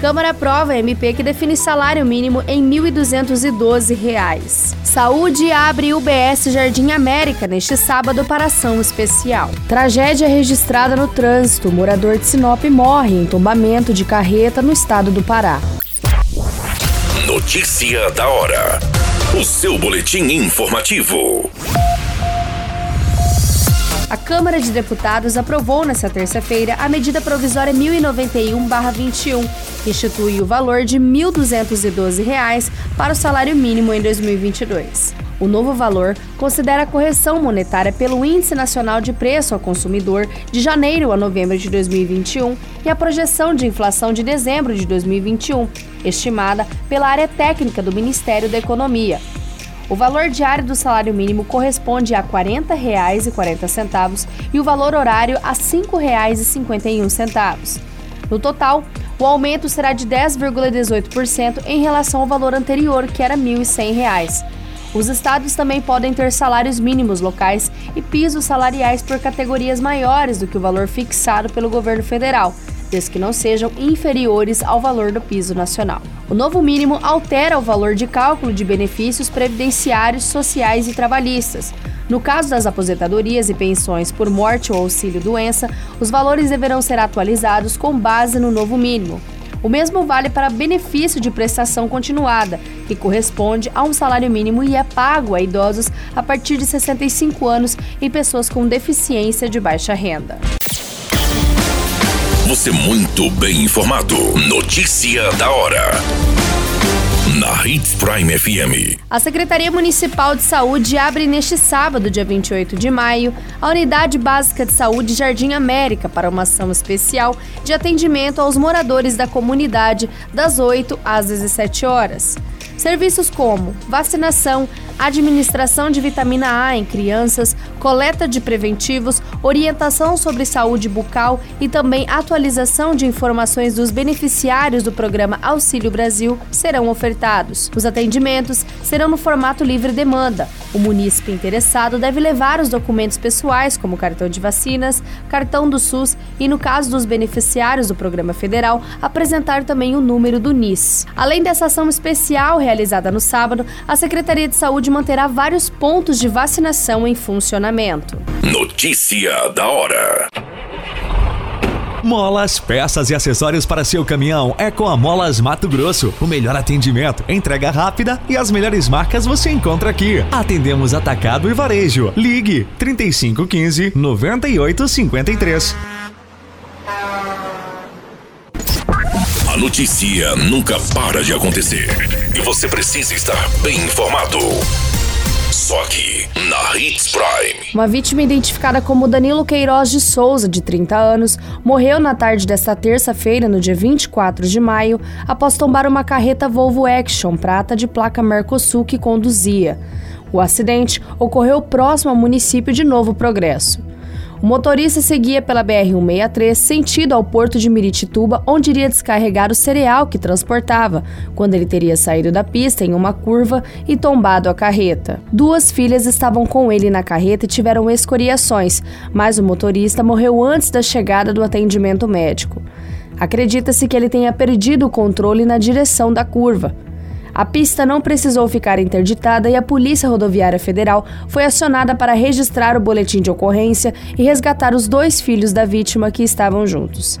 Câmara aprova MP que define salário mínimo em R$ 1.212. Saúde abre UBS Jardim América neste sábado para ação especial. Tragédia registrada no trânsito. Morador de Sinop morre em tombamento de carreta no estado do Pará. Notícia da hora. O seu boletim informativo. A Câmara de Deputados aprovou nesta terça-feira a medida provisória 1091-21, que institui o valor de R$ 1.212 para o salário mínimo em 2022. O novo valor considera a correção monetária pelo Índice Nacional de Preço ao Consumidor de janeiro a novembro de 2021 e a projeção de inflação de dezembro de 2021, estimada pela área técnica do Ministério da Economia. O valor diário do salário mínimo corresponde a R$ 40,40 e o valor horário a R$ 5,51. No total, o aumento será de 10,18% em relação ao valor anterior, que era R$ 1.100. Os estados também podem ter salários mínimos locais e pisos salariais por categorias maiores do que o valor fixado pelo governo federal, desde que não sejam inferiores ao valor do piso nacional. O novo mínimo altera o valor de cálculo de benefícios previdenciários, sociais e trabalhistas. No caso das aposentadorias e pensões por morte ou auxílio-doença, os valores deverão ser atualizados com base no novo mínimo. O mesmo vale para benefício de prestação continuada, que corresponde a um salário mínimo e é pago a idosos a partir de 65 anos e pessoas com deficiência de baixa renda. Você muito bem informado. Notícia da hora. Na Hits Prime FM. A Secretaria Municipal de Saúde abre neste sábado, dia 28 de maio, a Unidade Básica de Saúde Jardim América para uma ação especial de atendimento aos moradores da comunidade das 8 às 17 horas. Serviços como vacinação, administração de vitamina A em crianças, coleta de preventivos, orientação sobre saúde bucal e também atualização de informações dos beneficiários do programa Auxílio Brasil serão ofertados. Os atendimentos serão no formato livre demanda. O munícipe interessado deve levar os documentos pessoais, como cartão de vacinas, cartão do SUS e, no caso dos beneficiários do programa federal, apresentar também o número do NIS. Além dessa ação especial realizada no sábado, a Secretaria de Saúde manterá vários pontos de vacinação em funcionamento. Notícia da hora. Molas, peças e acessórios para seu caminhão é com a Molas Mato Grosso. O melhor atendimento, entrega rápida e as melhores marcas você encontra aqui. Atendemos atacado e varejo. Ligue 3515 9853. A notícia nunca para de acontecer e você precisa estar bem informado. Só aqui, na Hits Prime. Uma vítima identificada como Danilo Queiroz de Souza, de 30 anos, morreu na tarde desta terça-feira, no dia 24 de maio, após tombar uma carreta Volvo Action prata de placa Mercosul que conduzia. O acidente ocorreu próximo ao município de Novo Progresso. O motorista seguia pela BR-163 sentido ao porto de Miritituba, onde iria descarregar o cereal que transportava, quando ele teria saído da pista em uma curva e tombado a carreta. Duas filhas estavam com ele na carreta e tiveram escoriações, mas o motorista morreu antes da chegada do atendimento médico. Acredita-se que ele tenha perdido o controle na direção da curva. A pista não precisou ficar interditada e a Polícia Rodoviária Federal foi acionada para registrar o boletim de ocorrência e resgatar os dois filhos da vítima que estavam juntos.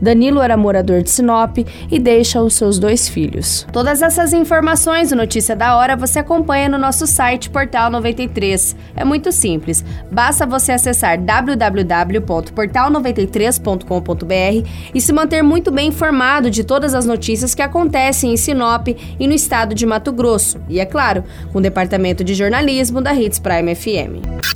Danilo era morador de Sinop e deixa os seus dois filhos. Todas essas informações do Notícia da Hora você acompanha no nosso site Portal 93. É muito simples, basta você acessar www.portal93.com.br e se manter muito bem informado de todas as notícias que acontecem em Sinop e no estado de Mato Grosso. E é claro, com o departamento de jornalismo da Hits Prime FM.